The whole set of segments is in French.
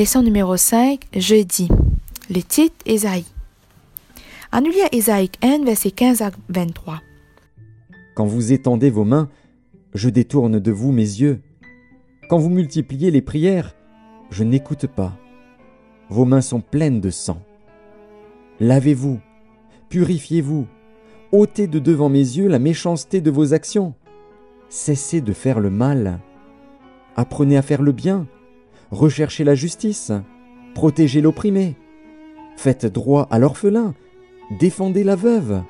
Leçon numéro 5, jeudi. Le titre Ésaïe. En Ésaïe 1, verset 15 à 23. Quand vous étendez vos mains, je détourne de vous mes yeux. Quand vous multipliez les prières, je n'écoute pas. Vos mains sont pleines de sang. Lavez-vous, purifiez-vous, ôtez de devant mes yeux la méchanceté de vos actions. Cessez de faire le mal. Apprenez à faire le bien recherchez la justice, protégez l'opprimé, faites droit à l'orphelin, défendez la veuve.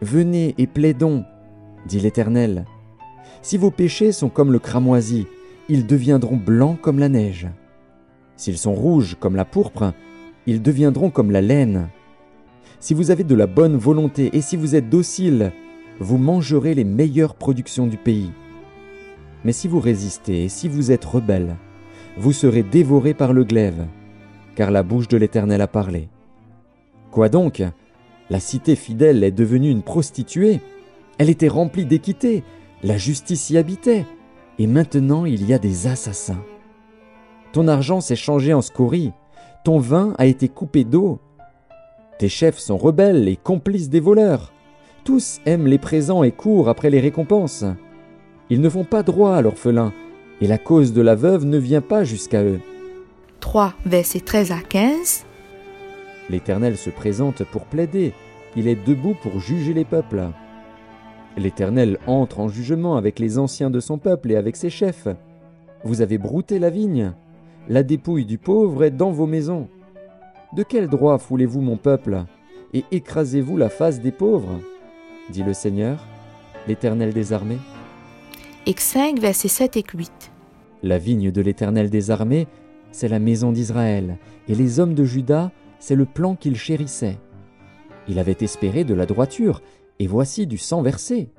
Venez et plaidons, dit l'Éternel. Si vos péchés sont comme le cramoisi, ils deviendront blancs comme la neige. S'ils sont rouges comme la pourpre, ils deviendront comme la laine. Si vous avez de la bonne volonté et si vous êtes docile, vous mangerez les meilleures productions du pays. Mais si vous résistez et si vous êtes rebelle, vous serez dévorés par le glaive, car la bouche de l'Éternel a parlé. Quoi donc? La cité fidèle est devenue une prostituée, elle était remplie d'équité, la justice y habitait, et maintenant il y a des assassins. Ton argent s'est changé en scorie, ton vin a été coupé d'eau. Tes chefs sont rebelles et complices des voleurs. Tous aiment les présents et courent après les récompenses. Ils ne font pas droit à l'orphelin, et la cause de la veuve ne vient pas jusqu'à eux. 3, versets 13 à 15. L'Éternel se présente pour plaider, il est debout pour juger les peuples. L'Éternel entre en jugement avec les anciens de son peuple et avec ses chefs. Vous avez brouté la vigne, la dépouille du pauvre est dans vos maisons. De quel droit foulez-vous mon peuple et écrasez-vous la face des pauvres dit le Seigneur, l'Éternel des armées? Et 5, versets 7 et 8. La vigne de l'Éternel des armées, c'est la maison d'Israël, et les hommes de Juda, c'est le plan qu'il chérissait. Il avait espéré de la droiture, et voici du sang versé,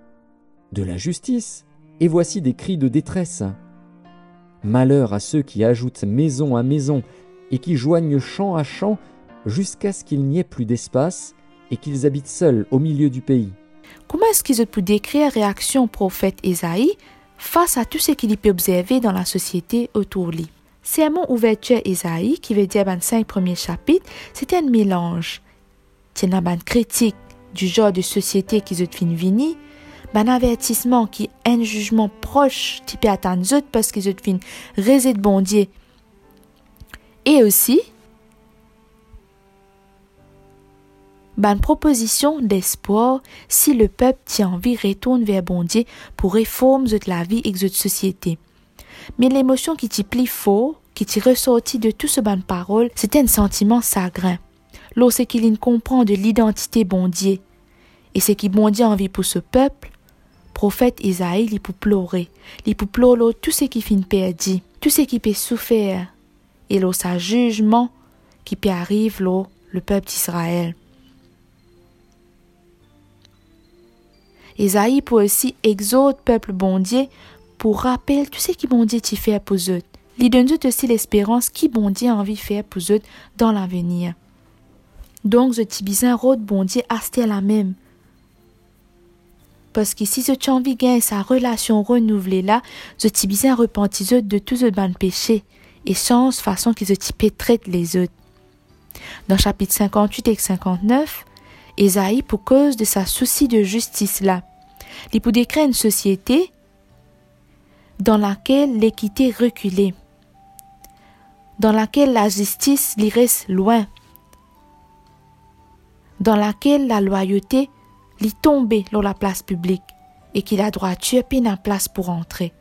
de la justice, et voici des cris de détresse. Malheur à ceux qui ajoutent maison à maison, et qui joignent champ à champ, jusqu'à ce qu'il n'y ait plus d'espace, et qu'ils habitent seuls au milieu du pays. Comment est-ce qu'ils ont pu décrire réaction au prophète Isaïe face à tout ce qu'il peut observer dans la société autour de lui? Sermon ouverture Isaïe, qui veut dire les cinq premiers chapitres, c'était un mélange. C'est un critique du genre de société qui ont fin vini, un avertissement qui est un jugement proche, type attendre parce qu'ils ont fin de bon Dieu. Et aussi, ban proposition d'espoir si le peuple tient envie retourne vers bon Dieu pour réformer de la vie et de la société. Mais l'émotion qui t'y plie fort, qui t'y ressortit de tout ce ban parole, c'était un sentiment sagrin. Lorsqu'il qu'il comprend de l'identité bon Dieu. Et ce qui bon Dieu envie pour ce peuple, prophète Isaïe, il peut pleurer. Il peut pleurer tout ce qui finit perdu, tout ce qui peut souffrir. Et là, sa jugement qui peut arriver là, le peuple d'Israël. Isaïe pour aussi exhorte peuple bon Dieu pour rappeler tout ce qui bon Dieu t'y fait pour eux. Il donne aussi l'espérance qui bon Dieu a envie faire pour eux dans l'avenir. Donc, je t'y besoin rôde bon Dieu à la même. Parce que si je envie de sa relation renouvelée là, je t'y besoin repentir de tous les de péchés et change façon qu'ils se traite les autres. Dans chapitre 58 et 59, Esaïe, pour cause de sa souci de justice là, il décrire une société dans laquelle l'équité reculait, dans laquelle la justice reste loin, dans laquelle la loyauté lui tombait dans la place publique et qu'il a droit tuer peine en place pour entrer.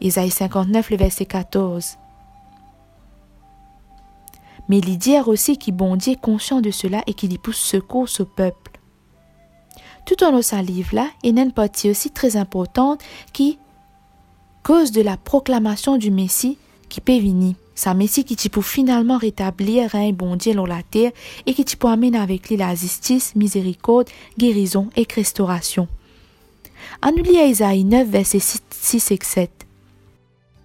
Isaïe 59, le verset 14 mais dit aussi qu'il bondit conscient de cela et qu'il y pousse secours au peuple. Tout en sa livre-là, il y a une partie aussi très importante qui cause de la proclamation du Messie qui peut venir. Un Messie qui peut finalement rétablir un bon Dieu dans la terre et qui peut amener avec lui la justice, miséricorde, guérison et restauration. En Isaïe 9, versets 6 et 7.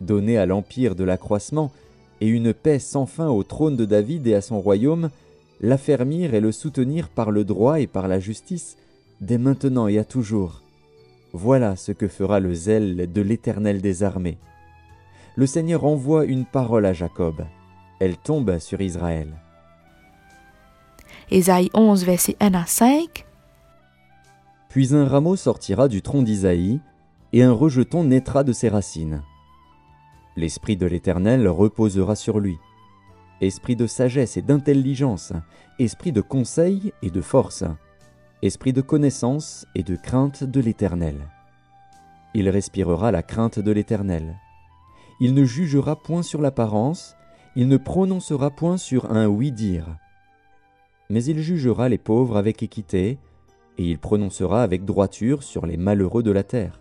Donné à l'empire de l'accroissement, et une paix sans fin au trône de David et à son royaume, l'affermir et le soutenir par le droit et par la justice, dès maintenant et à toujours. Voilà ce que fera le zèle de l'Éternel des armées. Le Seigneur envoie une parole à Jacob. Elle tombe sur Israël. Ésaïe 11, versets 1 à 5. Puis un rameau sortira du tronc d'Isaïe, et un rejeton naîtra de ses racines. L'Esprit de l'Éternel reposera sur lui. Esprit de sagesse et d'intelligence, esprit de conseil et de force, esprit de connaissance et de crainte de l'Éternel. Il respirera la crainte de l'Éternel. Il ne jugera point sur l'apparence, il ne prononcera point sur un oui-dire. Mais il jugera les pauvres avec équité, et il prononcera avec droiture sur les malheureux de la terre.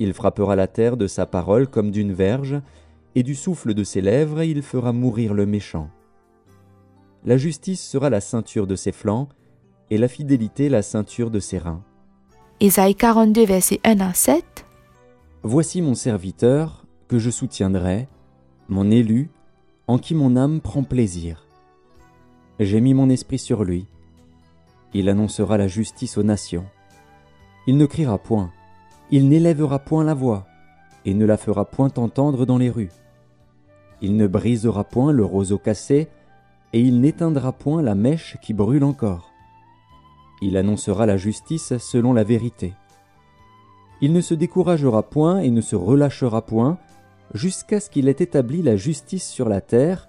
Il frappera la terre de sa parole comme d'une verge, et du souffle de ses lèvres il fera mourir le méchant. La justice sera la ceinture de ses flancs, et la fidélité la ceinture de ses reins. Ésaïe 42, versets 1 à 7. Voici mon serviteur, que je soutiendrai, mon élu, en qui mon âme prend plaisir. J'ai mis mon esprit sur lui. Il annoncera la justice aux nations. Il ne criera point, il n'élèvera point la voix, et ne la fera point entendre dans les rues. Il ne brisera point le roseau cassé, et il n'éteindra point la mèche qui brûle encore. Il annoncera la justice selon la vérité. Il ne se découragera point et ne se relâchera point, jusqu'à ce qu'il ait établi la justice sur la terre,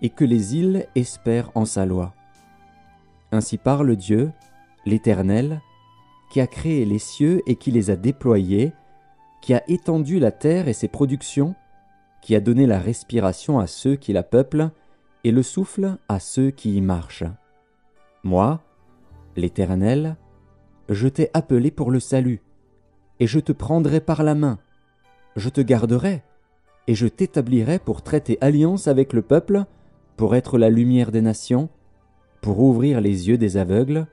et que les îles espèrent en sa loi. Ainsi parle Dieu, l'Éternel, qui a créé les cieux et qui les a déployés, qui a étendu la terre et ses productions, qui a donné la respiration à ceux qui la peuplent et le souffle à ceux qui y marchent. Moi, l'Éternel, je t'ai appelé pour le salut, et je te prendrai par la main, je te garderai, et je t'établirai pour traiter alliance avec le peuple, pour être la lumière des nations, pour ouvrir les yeux des aveugles,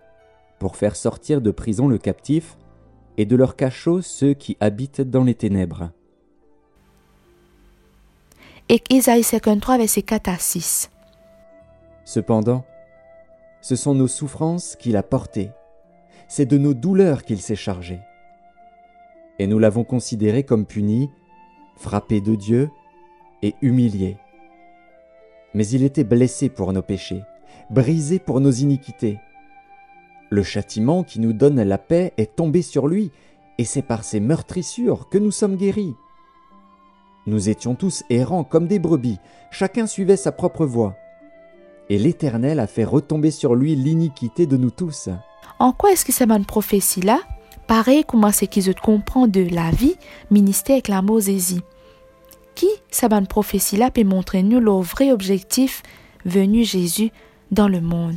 pour faire sortir de prison le captif, et de leur cachot ceux qui habitent dans les ténèbres. Et Isaïe 53, verset 4 à 6. Cependant, ce sont nos souffrances qu'il a portées, c'est de nos douleurs qu'il s'est chargé. Et nous l'avons considéré comme puni, frappé de Dieu et humilié. Mais il était blessé pour nos péchés, brisé pour nos iniquités. Le châtiment qui nous donne la paix est tombé sur lui, et c'est par ses meurtrissures que nous sommes guéris. Nous étions tous errants comme des brebis, chacun suivait sa propre voie. Et l'Éternel a fait retomber sur lui l'iniquité de nous tous. En quoi est-ce que cette bonne prophétie-là pareil comment c'est qu'ils comprend de la vie, ministère avec la Mosésie? Qui, cette bonne prophétie-là, peut montrer nous le vrai objectif venu Jésus dans le monde?